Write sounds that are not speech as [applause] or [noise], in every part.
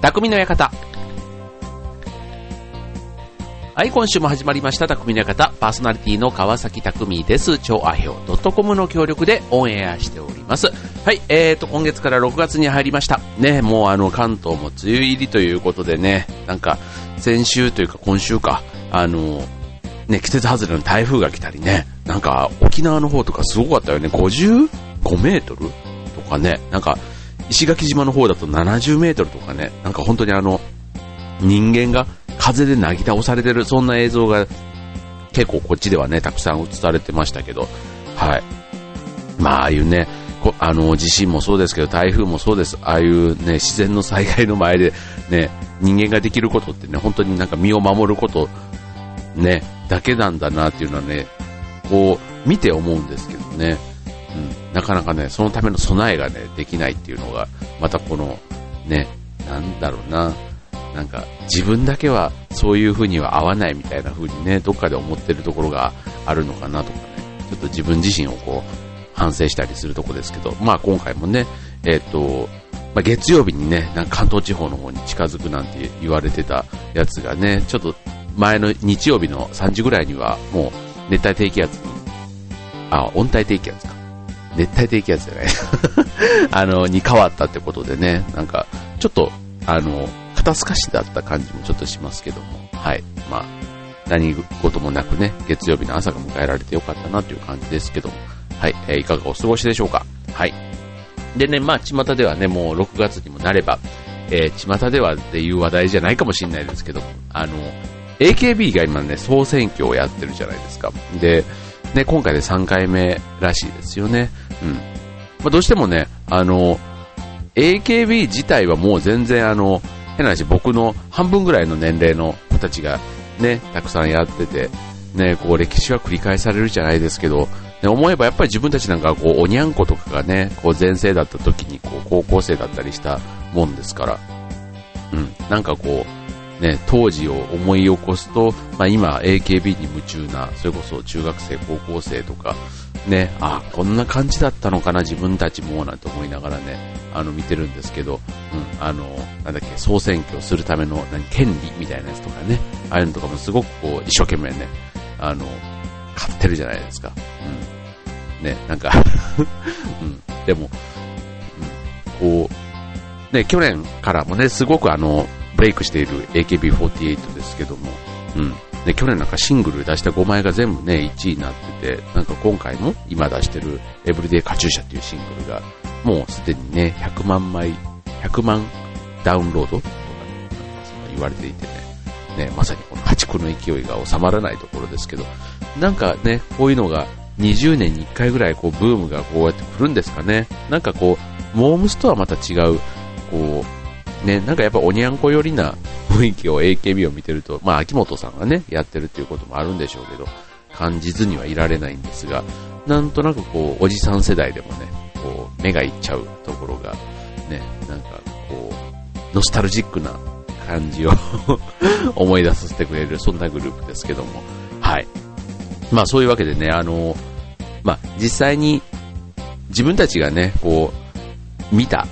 匠の館。はい、今週も始まりました、匠の館。パーソナリティの川崎匠です。超アヘオ .com の協力でオンエアしております。はい、えーと、今月から6月に入りました。ね、もうあの、関東も梅雨入りということでね、なんか、先週というか今週か、あの、ね、季節外れの台風が来たりね、なんか、沖縄の方とかすごかったよね。55メートルとかね、なんか、石垣島の方だと70メートルとかね、なんか本当にあの、人間が風でなぎ倒されてる、そんな映像が結構こっちではね、たくさん映されてましたけど、はい。まあ、ああいうね、あの、地震もそうですけど、台風もそうです。ああいうね、自然の災害の前でね、人間ができることってね、本当になんか身を守ることね、だけなんだなっていうのはね、こう、見て思うんですけどね。なかなかね、そのための備えがね、できないっていうのが、またこの、ね、なんだろうな、なんか自分だけはそういう風には合わないみたいな風にね、どっかで思ってるところがあるのかなとかね、ちょっと自分自身をこう、反省したりするとこですけど、まあ今回もね、えっ、と、まあ、月曜日にね、なんか関東地方の方に近づくなんて言われてたやつがね、ちょっと前の日曜日の3時ぐらいにはもう熱帯低気圧に、あ、温帯低気圧か。熱帯低気圧じゃない [laughs] あの、に変わったってことでね、なんか、ちょっと、あの、肩透かしだった感じもちょっとしますけども、はい。まあ、何事もなくね、月曜日の朝が迎えられてよかったなという感じですけども、はい。えー、いかがお過ごしでしょうか？はい。でね、まあ、巷ではね、もう6月にもなれば、えー、巷ではっていう話題じゃないかもしれないですけど、あの、AKB が今ね、総選挙をやってるじゃないですか。で、ね、今回で3回目らしいですよね。うん。まあ、どうしてもね、あの、AKB 自体はもう全然あの、変な話、僕の半分ぐらいの年齢の子たちがね、たくさんやってて、ね、こう歴史は繰り返されるじゃないですけど、ね、思えばやっぱり自分たちなんかこう、おにゃんことかがね、こう前世だった時にこう、高校生だったりしたもんですから、うん、なんかこう、ね、当時を思い起こすと、まあ、今 AKB に夢中な、それこそ中学生、高校生とか、ね、あ、こんな感じだったのかな、自分たちも、なんて思いながらね、あの、見てるんですけど、うん、あの、なんだっけ、総選挙するための、何、権利みたいなやつとかね、ああいうのとかもすごくこう、一生懸命ね、あの、買ってるじゃないですか。うん。ね、なんか [laughs] うん、でも、うん、こう、ね、去年からもね、すごくあの、ブレイクしている AKB48 ですけども、うん。で、去年なんかシングル出した5枚が全部ね、1位になってて、なんか今回も今出してるエブリデイカチューシャっていうシングルが、もうすでにね、100万枚、100万ダウンロードとかね、なんかそんな言われていてね、ね、まさにこの破竹の勢いが収まらないところですけど、なんかね、こういうのが20年に1回ぐらいこうブームがこうやって来るんですかね。なんかこう、モームスとはまた違う、こう、ね、なんかやっぱおにゃんこ寄りな雰囲気を AKB を見てると、まあ秋元さんがね、やってるっていうこともあるんでしょうけど、感じずにはいられないんですが、なんとなくこう、おじさん世代でもね、こう、目がいっちゃうところが、ね、なんかこう、ノスタルジックな感じを [laughs] 思い出させてくれる、そんなグループですけども、はい。まあそういうわけでね、あの、まあ実際に自分たちがね、こう、見た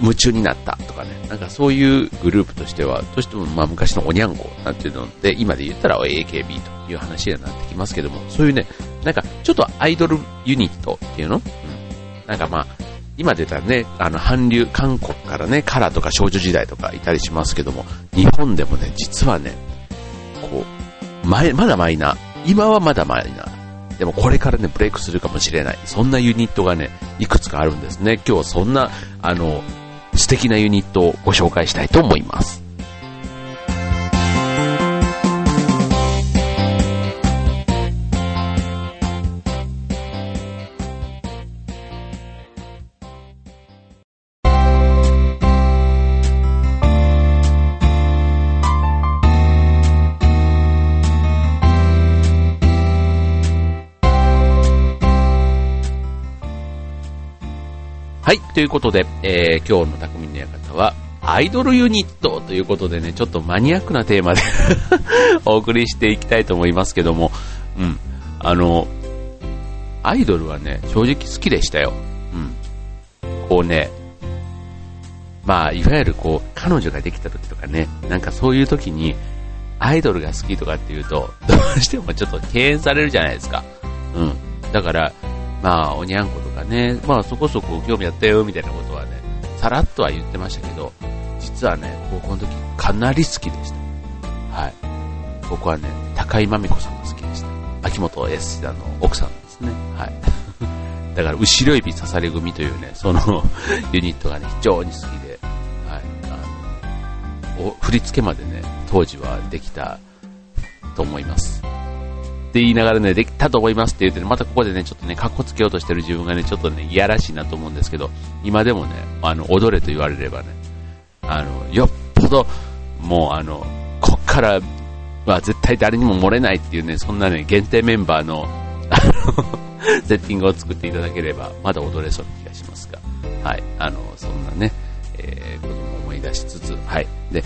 夢中になったとかね、なんかそういうグループとしては、どうしてもまあ昔のおにゃんこなんていうので、今で言ったら AKB という話になってきますけども、そういうね、なんかちょっとアイドルユニットっていうの？うん。なんかまあ、今出たね、あの、韓流、韓国からね、カラーとか少女時代とかいたりしますけども、日本でもね、実はね、こう、前、まだマイナー。今はまだマイナー。でもこれからね、ブレイクするかもしれない。そんなユニットがね、いくつかあるんですね。今日はそんな、あの、素敵なユニットをご紹介したいと思います。はい。ということで、えー、今日の匠の館は、アイドルユニットということでね、ちょっとマニアックなテーマで [laughs] お送りしていきたいと思いますけども、うん。あの、アイドルはね、正直好きでしたよ。うん。こうね、まあ、いわゆるこう、彼女ができた時とかね、なんかそういう時に、アイドルが好きとかっていうと、どうしてもちょっと敬遠されるじゃないですか。うん。だから、まあ、おにゃんことかね、まあそこそこ興味あったよ、みたいなことはね、さらっとは言ってましたけど、実はね、高校の時かなり好きでした。はい。僕はね、高井真美子さんが好きでした。秋元 S あの、奥さんですね。はい。[laughs] だから、後ろ指刺され組というね、その [laughs] ユニットがね、非常に好きで、はい。あの、振り付けまでね、当時はできたと思います。って言いながらね、できたと思いますって言ってね、またここでね、ちょっとね、格好つけようとしてる自分がね、ちょっとね、いやらしいなと思うんですけど、今でもね、あの、踊れと言われればね、あの、よっぽど、もうあの、こっからは絶対誰にも漏れないっていうね、そんなね、限定メンバーの、あの、セッティングを作っていただければ、まだ踊れそうな気がしますが、はい、あの、そんなね、えー、ことも思い出しつつ、はい。で、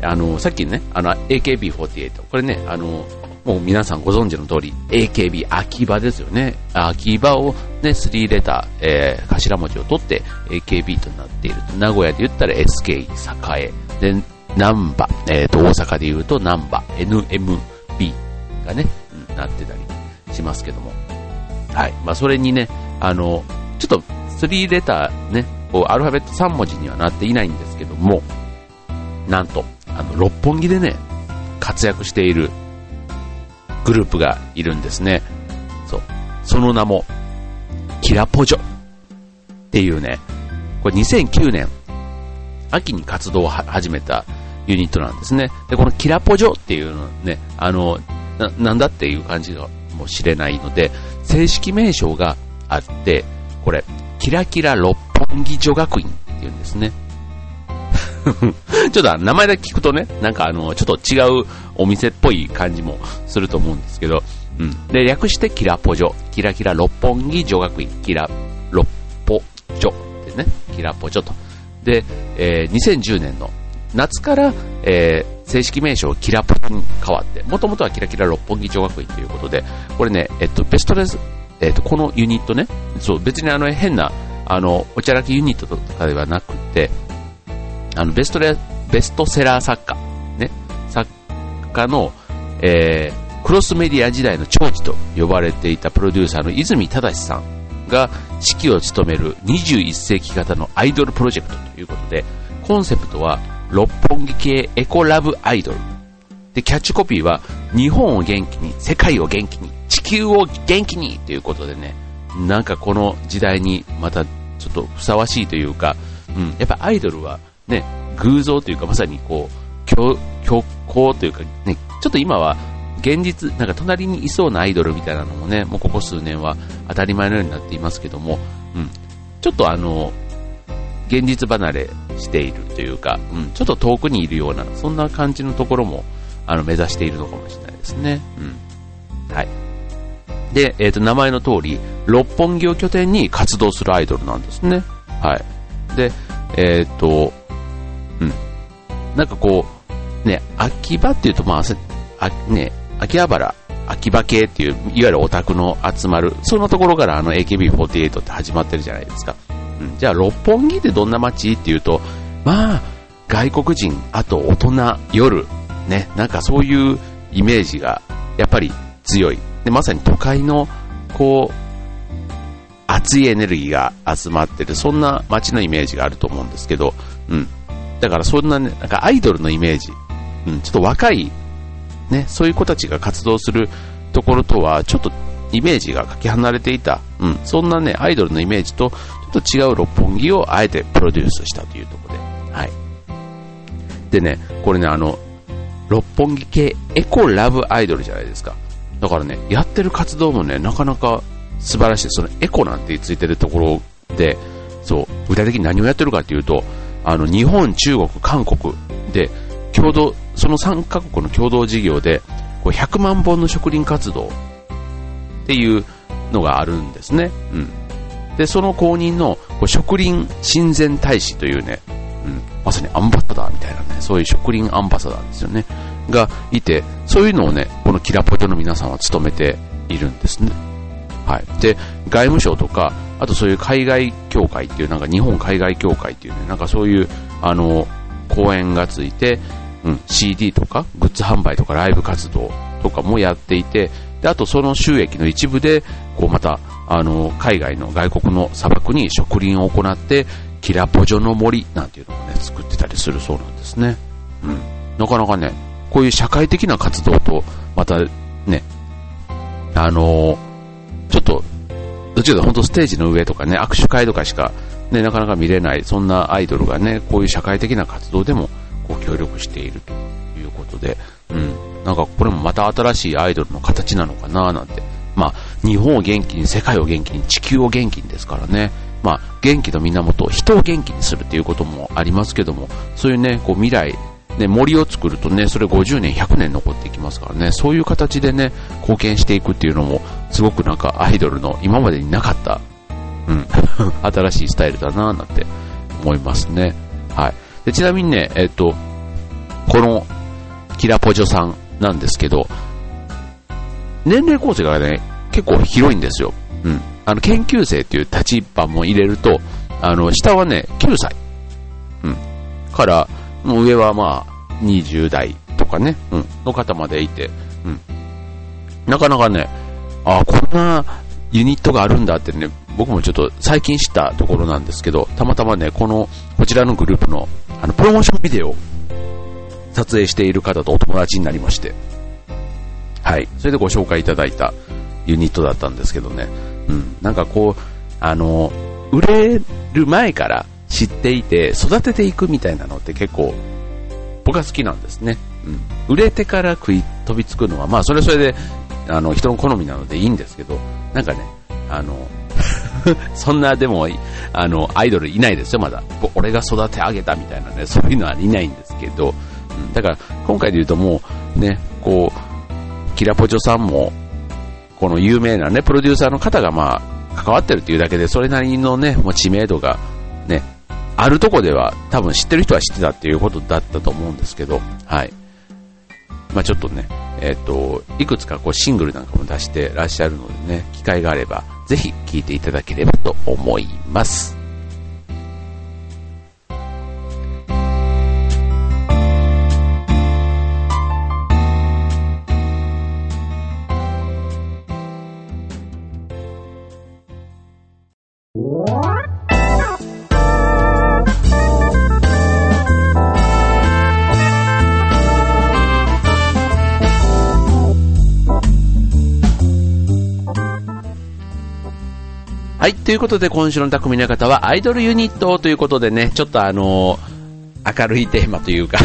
あの、さっきね、あの、AKB48、これね、あの、もう皆さんご存知の通り、AKB 秋葉ですよね。秋葉をね、3レター、えー、頭文字を取って AKB となっている。名古屋で言ったら SK 栄。で、ナンバ、えっ、ー、と、大阪で言うとナンバ、NMB がね、うん、なってたりしますけども。はい。まあ、それにね、あの、ちょっと3レターね、こう、アルファベット3文字にはなっていないんですけども、なんと、あの、六本木でね、活躍しているグループがいるんですね。そう。その名も、キラポジョっていうね、これ2009年、秋に活動を始めたユニットなんですね。で、このキラポジョっていうのね、あの、ななんだっていう感じかもしれないので、正式名称があって、これ、キラキラ六本木女学院っていうんですね。[laughs] ちょっと名前だけ聞くとね、なんかあの、ちょっと違うお店っぽい感じもすると思うんですけど、うん。で、略してキラポジョ。キラキラ六本木女学院。キラ、六ポジョですね。キラポジョと。で、えー、2010年の夏から、えー、正式名称キラポに変わって、もともとはキラキラ六本木女学院ということで、これね、えっと、ベストレス、えっと、このユニットね、そう、別にあの変な、あの、おちゃらきユニットとかではなくて、あの、ベストレ、ベストセラー作家、ね、作家の、えー、クロスメディア時代の長寿と呼ばれていたプロデューサーの泉正さんが指揮を務める21世紀型のアイドルプロジェクトということで、コンセプトは六本木系エコラブアイドル。で、キャッチコピーは日本を元気に、世界を元気に、地球を元気にということでね、なんかこの時代にまたちょっとふさわしいというか、うん、やっぱアイドルはね、偶像というかまさにこう、強、強行というかね、ちょっと今は現実、なんか隣にいそうなアイドルみたいなのもね、もうここ数年は当たり前のようになっていますけども、うん、ちょっとあの、現実離れしているというか、うん、ちょっと遠くにいるような、そんな感じのところも、あの、目指しているのかもしれないですね。うん。はい。で、えっ、ー、と、名前の通り、六本木を拠点に活動するアイドルなんですね。はい。で、えっ、ー、と、うん。なんかこう、ね、秋葉っていうと、まあ、あね、秋葉原、秋葉系っていう、いわゆるオタクの集まる、そのところからあの AKB48 って始まってるじゃないですか。うん、じゃあ、六本木ってどんな街っていうと、まあ、外国人、あと大人、夜、ね、なんかそういうイメージが、やっぱり強い。で、まさに都会の、こう、熱いエネルギーが集まってる、そんな街のイメージがあると思うんですけど、うん。だからそんなね、なんかアイドルのイメージ、うん、ちょっと若い、ね、そういう子たちが活動するところとは、ちょっとイメージがかけ離れていた、うん、そんなね、アイドルのイメージと、ちょっと違う六本木をあえてプロデュースしたというところで、はい。でね、これね、あの、六本木系エコラブアイドルじゃないですか。だからね、やってる活動もね、なかなか素晴らしい。そのエコなんてついてるところで、そう、具体的に何をやってるかっていうと、あの、日本、中国、韓国で、共同、その3カ国の共同事業で、こう100万本の植林活動っていうのがあるんですね。うん。で、その公認のこう植林親善大使というね、うん、まさにアンバサダーみたいなね、そういう植林アンバサダーですよね。がいて、そういうのをね、このキラポテの皆さんは務めているんですね。はい。で、外務省とか、あとそういう海外協会っていう、なんか日本海外協会っていうね、なんかそういうあの、公演がついて、うん、CD とか、グッズ販売とかライブ活動とかもやっていて、で、あとその収益の一部で、こうまた、あの、海外の外国の砂漠に植林を行って、キラポジョの森なんていうのをね、作ってたりするそうなんですね。うん。なかなかね、こういう社会的な活動と、またね、あのちょっと、どちらか本当ステージの上とかね、握手会とかしか、ね、なかなか見れない、そんなアイドルがね、こういう社会的な活動でも、こう協力しているということで、うん。なんかこれもまた新しいアイドルの形なのかななんて。まあ、日本を元気に、世界を元気に、地球を元気にですからね。まあ、元気の源、人を元気にするっていうこともありますけども、そういうね、こう未来、ね、森を作るとね、それ50年、100年残っていきますからね、そういう形でね、貢献していくっていうのも、すごくなんかアイドルの今までになかった、うん、[laughs] 新しいスタイルだなぁなんて思いますね。はい。でちなみにね、えっと、この、キラポジョさんなんですけど、年齢構成がね、結構広いんですよ。うん。あの、研究生っていう立場も入れると、あの、下はね、9歳。うん。から、もう上はまあ、20代とかね、うん、の方までいて、うん。なかなかね、あこんなユニットがあるんだってね、僕もちょっと最近知ったところなんですけど、たまたまね、この、こちらのグループの、あの、プロモーションビデオを撮影している方とお友達になりまして、はい。それでご紹介いただいたユニットだったんですけどね、うん、なんかこう、あの、売れる前から知っていて育てていくみたいなのって結構僕は好きなんですね。うん、売れてから食い飛びつくのは、まあそれはそれであの人の好みなのでいいんですけど、なんかね、あの、[laughs] そんなでも、あの、アイドルいないですよ、まだ。俺が育て上げたみたいなね、そういうのはいないんですけど、うん、だから今回で言うともうね、こう、キラポチョさんもこの有名なね、プロデューサーの方がまあ、関わってるっていうだけで、それなりのね、もう知名度がね、あるとこでは多分知ってる人は知ってたっていうことだったと思うんですけど、はい。まあちょっとね、えっ、ー、と、いくつかこうシングルなんかも出してらっしゃるのでね、機会があれば、ぜひ聴いていただければと思います。はい、ということで今週の匠の方はアイドルユニットということでね、ちょっとあのー、明るいテーマというか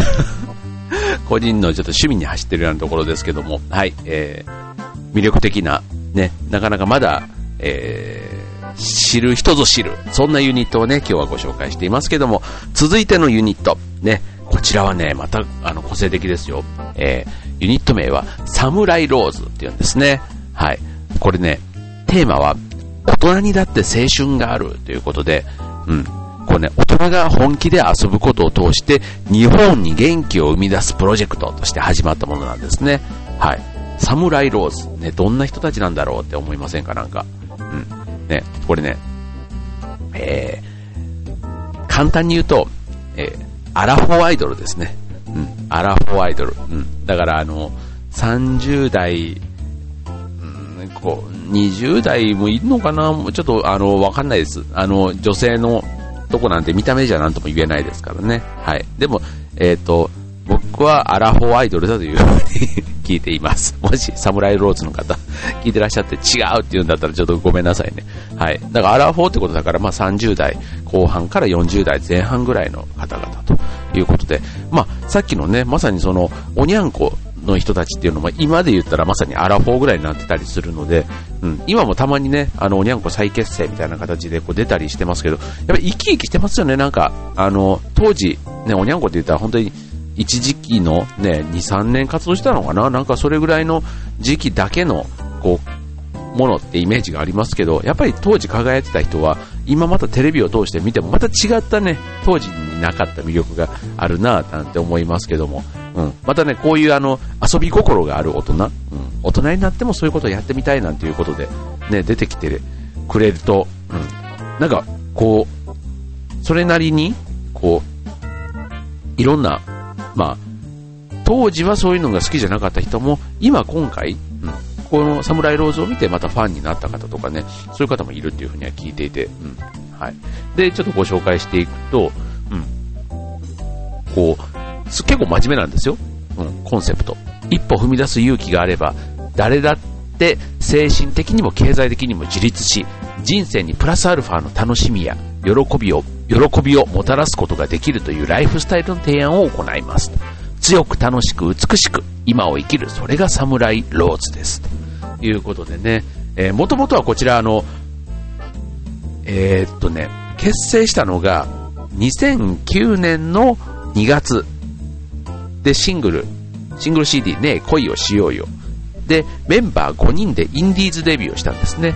[laughs] 個人のちょっと趣味に走ってるようなところですけども、はい、えー、魅力的な、ね、なかなかまだ、えー、知る人ぞ知る、そんなユニットをね、今日はご紹介していますけども、続いてのユニット、ね、こちらはね、また、あの、個性的ですよ。えー、ユニット名は、サムライローズっていうんですね。はい。これね、テーマは、大人にだって青春があるということで、うん。これね、大人が本気で遊ぶことを通して、日本に元気を生み出すプロジェクトとして始まったものなんですね。はい。サムライローズ。ね、どんな人たちなんだろうって思いませんかなんか。うん。ね、これね、えー、簡単に言うと、えー、アラフォーアイドルですね。うん、アラフォーアイドル。うん。だからあの、30代こう、20代もいるのかな？ちょっと、あの、わかんないです。あの、女性のとこなんて見た目じゃなんとも言えないですからね。はい。でも、えっ、ー、と、僕はアラフォーアイドルだというふうに聞いています。[laughs] もし、サムライローズの方、聞いてらっしゃって違うって言うんだったらちょっとごめんなさいね。はい。だからアラフォーってことだから、まあ30代後半から40代前半ぐらいの方々ということで、まあさっきのね、まさにその、おにゃんこの人たちっていうのも今で言ったらまさにアラフォーぐらいになってたりするので、うん、今もたまにね、あの、おにゃんこ再結成みたいな形でこう出たりしてますけど、やっぱ生き生きしてますよね、なんか、あの、当時、ね、おにゃんこって言ったら本当に一時期のね、2、3年活動したのかな。なんかそれぐらいの時期だけの、こう、ものってイメージがありますけど、やっぱり当時輝いてた人は、今またテレビを通して見てもまた違ったね、当時になかった魅力があるなぁなんて思いますけども、うん。またね、こういうあの、遊び心がある大人、うん。大人になってもそういうことをやってみたいなんていうことで、ね、出てきてくれると、うん。なんか、こう、それなりに、こういろんな、まあ、当時はそういうのが好きじゃなかった人も、今今回、うん、このサムライローズを見てまたファンになった方とかね、そういう方もいるっていうふうには聞いていて、うん。はい。で、ちょっとご紹介していくと、うん。こう、結構真面目なんですよ。うん、コンセプト。一歩踏み出す勇気があれば、誰だって精神的にも経済的にも自立し、人生にプラスアルファの楽しみや喜びを、喜びをもたらすことができるというライフスタイルの提案を行います。強く楽しく美しく今を生きる、それがサムライローズです。ということでね、えー、もともとはこちらあの、えー、っとね、結成したのが2009年の2月でシングル、シングル CD ね、恋をしようよ。で、メンバー5人でインディーズデビューをしたんですね。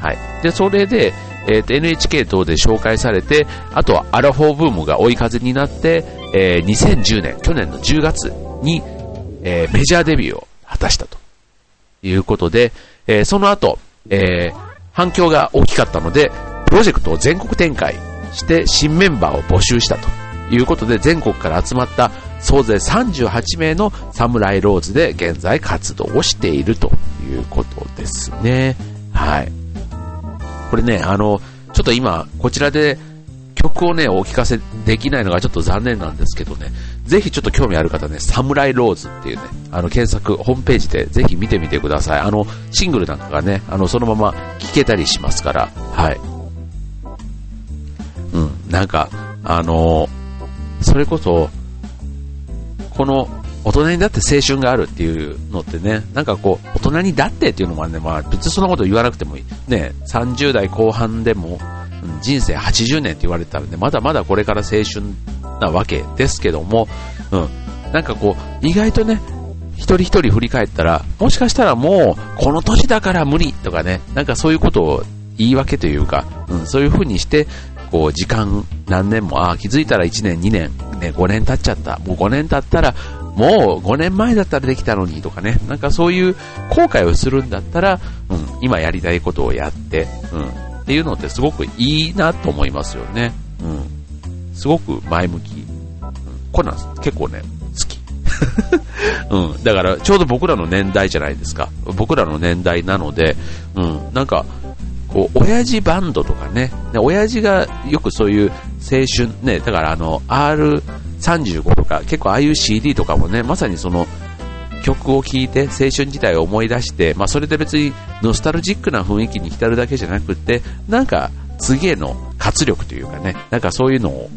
はい。で、それで、えー、と NHK 等で紹介されて、あとはアラフォーブームが追い風になって、えー、2010年、去年の10月に、えー、メジャーデビューを果たしたということで、えー、その後、えー、反響が大きかったので、プロジェクトを全国展開して新メンバーを募集したということで、全国から集まった総勢38名のサムライローズで現在活動をしているということですね。はい。これね、あの、ちょっと今、こちらで曲をね、お聞かせできないのがちょっと残念なんですけどね、ぜひちょっと興味ある方ね、サムライローズっていうね、あの検索、ホームページでぜひ見てみてください。あの、シングルなんかがね、あの、そのまま聴けたりしますから、はい。うん、なんか、あのそれこそ、この大人にだって青春があるっていうのってね、なんかこう、大人にだってっていうのもね、まあ別にそんなこと言わなくてもいい。ね、30代後半でも、人生80年って言われたらね、まだまだこれから青春なわけですけども、うん、なんかこう、意外とね、一人一人振り返ったら、もしかしたらもう、この年だから無理とかね、なんかそういうことを言い訳というか、うん、そういう風にして、こう、時間何年も、ああ、気づいたら1年、2年、ね、5年経っちゃった。もう5年経ったら、もう5年前だったらできたのにとかね、なんかそういう後悔をするんだったら、うん、今やりたいことをやって、うん、っていうのってすごくいいなと思いますよね。うん。すごく前向き。うん、こんなん結構ね、好き。[laughs] うん。だから、ちょうど僕らの年代じゃないですか。僕らの年代なので、うん。なんか、こう、親父バンドとかね、親父がよくそういう青春、ね、だからあの、R、35とか、結構ああいう CD とかもね、まさにその曲を聴いて青春時代を思い出して、まあそれで別にノスタルジックな雰囲気に浸るだけじゃなくて、なんか次への活力というかね、なんかそういうのを、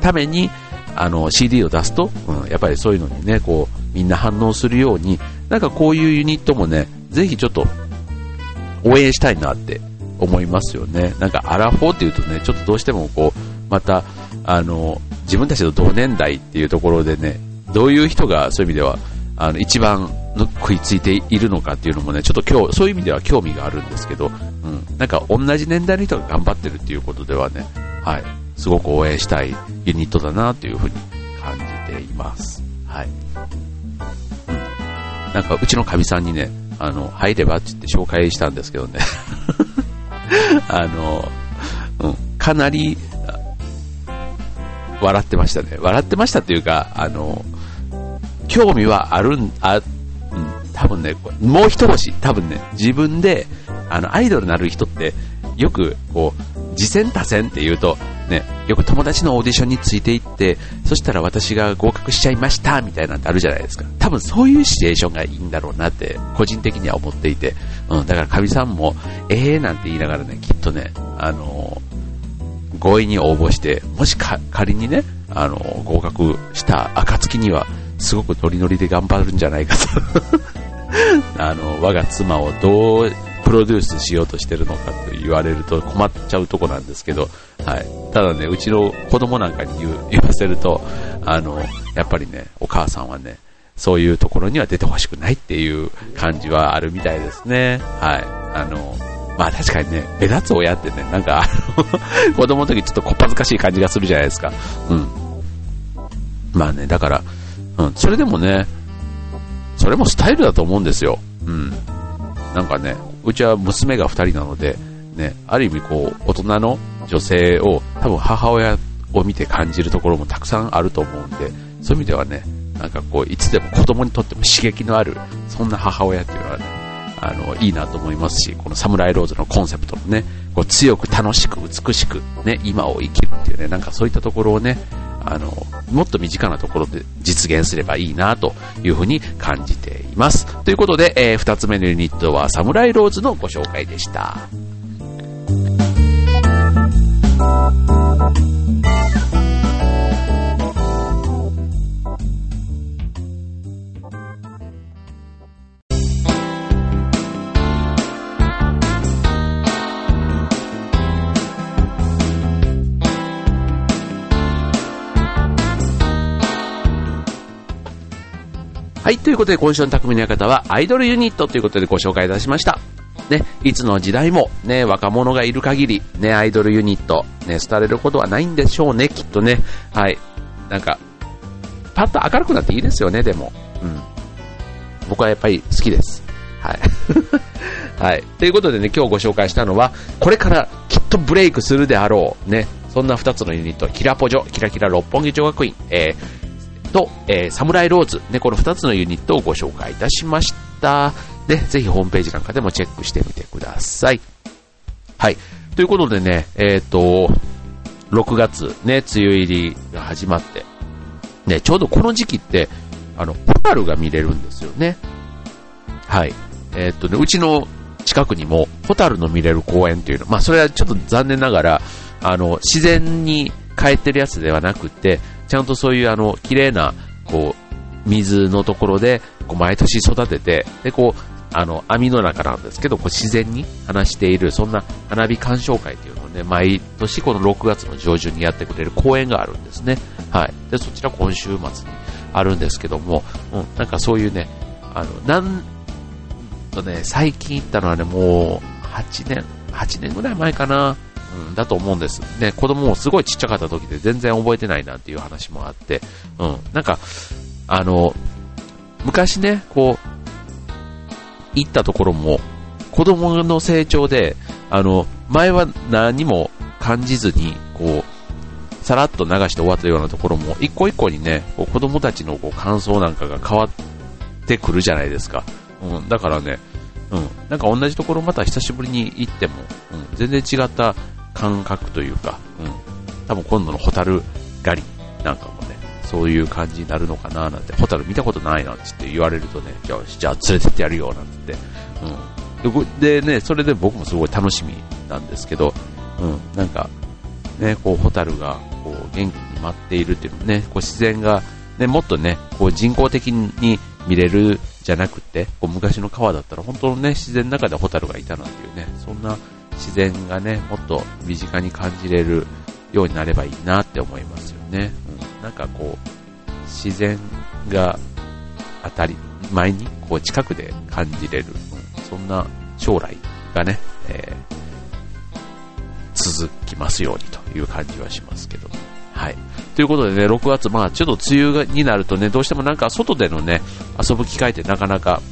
ために、あの CD を出すと、うん、やっぱりそういうのにね、こう、みんな反応するように、なんかこういうユニットもね、ぜひちょっと応援したいなって思いますよね。なんかアラフォーっていうとね、ちょっとどうしてもこう、また、あの、自分たちの同年代っていうところでね、どういう人がそういう意味では、あの、一番食いついているのかっていうのもね、ちょっと今日、そういう意味では興味があるんですけど、うん、なんか同じ年代の人が頑張ってるっていうことではね、はい、すごく応援したいユニットだなというふうに感じています。はい。うん。なんかうちのかみさんにね、あの、入ればって言って紹介したんですけどね。[laughs] [laughs] あの、うん、かなり、笑ってましたね。笑ってましたっていうか、あの、興味はあるん、あ、うん、多分ね、もう一星、多分ね、自分で、あの、アイドルになる人って、よく、こう、次戦多戦って言うと、ね、よく友達のオーディションについていって、そしたら私が合格しちゃいました、みたいなのってあるじゃないですか。多分そういうシチュエーションがいいんだろうなって、個人的には思っていて、うん、だからかみさんも、えー、なんて言いながらね、きっとね、あの強引に応募して、もし仮にね、あの、合格した暁には、すごくノリノリで頑張るんじゃないかと [laughs] あの、我が妻をどうロデュースしようとしてるのかと言われると困っちゃうとこなんですけど、はい。ただね、うちの子供なんかに言 [laughs] 言わせると、あの、やっぱりね、お母さんはね、そういうところには出てほしくないっていう感じはあるみたいですね。はい。あの、まあ確かにね、目立つ親ってね、なんか、[laughs] 子供の時ちょっとこっぱずかしい感じがするじゃないですか。うん。まあね、だから、うん、それでもね、それもスタイルだと思うんですよ。うん。なんかね、うちは娘が2人なので、ね、ある意味こう、大人の女性を多分母親を見て感じるところもたくさんあると思うんで、そういう意味ではね、なんかこう、いつでも子供にとっても刺激のある、そんな母親っていうのはね、あの、いいなと思いますし、このサムライローズのコンセプトのね、こう強く楽しく美しくね、今を生きるっていうね、なんかそういったところをね、あの、もっと身近なところで実現すればいいなというふうに感じています。ということで、えー、2つ目のユニットはサムライローズのご紹介でした。はい、ということで今週の匠の館はアイドルユニットということでご紹介いたしました。ね、いつの時代もね、若者がいる限り、ね、アイドルユニット、ね、廃れることはないんでしょうね、きっとね。はい。なんか、パッと明るくなっていいですよね、でも。うん。僕はやっぱり好きです。はい。[laughs] はい。ということでね、今日ご紹介したのは、これからきっとブレイクするであろう、ね、そんな2つのユニット、キラポジョ、キラキラ六本木女学院、えーと、えー、サムライローズ、ね、この2つのユニットをご紹介いたしました。で、ぜひホームページなんかでもチェックしてみてください。はい。ということでね、えっ、ー、と、6月ね、梅雨入りが始まって、ね、ちょうどこの時期って、あの、ホタルが見れるんですよね。はい。えっ、ー、とね、うちの近くにも、ホタルの見れる公園っていうの、まあそれはちょっと残念ながら、あの、自然に帰ってるやつではなくて、ちゃんとそういうあの、綺麗な、こう、水のところで、こう、毎年育てて、で、こう、あの、網の中なんですけど、こう自然に話している、そんな花火鑑賞会というのをね、毎年この6月の上旬にやってくれる公演があるんですね。はい。で、そちら今週末にあるんですけども、うん、なんかそういうね、あの、なんとね、最近行ったのはね、もう、8年、8年ぐらい前かな。うん、だと思うんです。ね、子供もすごいちっちゃかった時で全然覚えてないなんていう話もあって、うん、なんか、あの、昔ね、こう、行ったところも、子供の成長で、あの、前は何も感じずに、こう、さらっと流して終わったようなところも、一個一個にね、こう子供たちのこう感想なんかが変わってくるじゃないですか。うん、だからね、うん、なんか同じところまた久しぶりに行っても、うん、全然違った感覚というか、うん、多分今度のホタル狩りなんかもね、そういう感じになるのかななんて、ホタル見たことないなんて言われるとね、じゃあ、じゃあ連れてってやるよなんて、うん。でね、それで僕もすごい楽しみなんですけど、うん、なんか、ね、こう、ホタルが、こう、元気に舞っているっていうのね、こう、自然が、ね、もっとね、こう、人工的に見れるじゃなくて、こう、昔の川だったら、本当のね、自然の中でホタルがいたなんていうね、そんな自然がね、もっと身近に感じれるようになればいいなって思いますよね。うん、なんかこう、自然が当たり前にこう近くで感じれる、うん、そんな将来がね、えー、続きますようにという感じはしますけど。はい。ということでね、6月、まあちょっと梅雨になるとね、どうしてもなんか外でのね、遊ぶ機会ってなかなか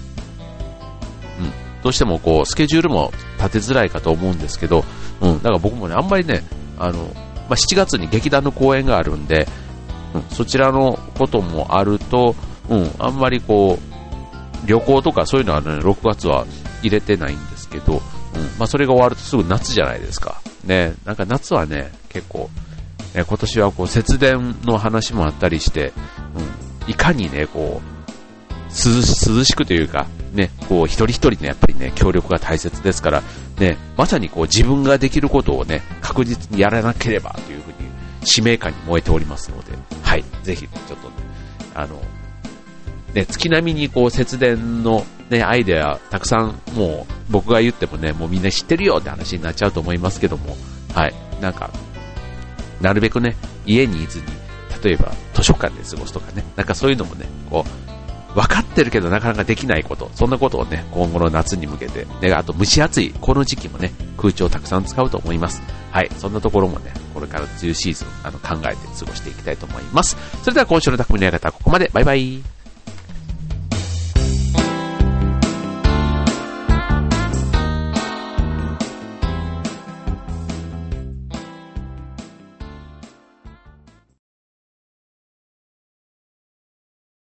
どうしてもこう、スケジュールも立てづらいかと思うんですけど、うん、だから僕もね、あんまりね、あの、まあ、7月に劇団の公演があるんで、うん、そちらのこともあると、うん、あんまりこう、旅行とかそういうのはね、6月は入れてないんですけど、うん、まあ、それが終わるとすぐ夏じゃないですか。ね、なんか夏はね、結構、ね、今年はこう節電の話もあったりして、うん、いかにね、こう、涼しくというか、ね、こう一人一人のやっぱりね、協力が大切ですから、ね、まさにこう自分ができることをね、確実にやらなければというふうに使命感に燃えておりますので、はい、ぜひ、ね、ちょっとね、あの、ね、月並みにこう節電のね、アイデアたくさんもう僕が言ってもね、もうみんな知ってるよって話になっちゃうと思いますけども、はい、なんか、なるべくね、家にいずに、例えば図書館で過ごすとかね、なんかそういうのもね、こう、分かってるけどなかなかできないこと、そんなことをね、今後の夏に向けて、で、あと蒸し暑い、この時期もね、空調をたくさん使うと思います。はい、そんなところもね、これから梅雨シーズン、あの、考えて過ごしていきたいと思います。それでは今週の匠の館、ここまで、バイバイ。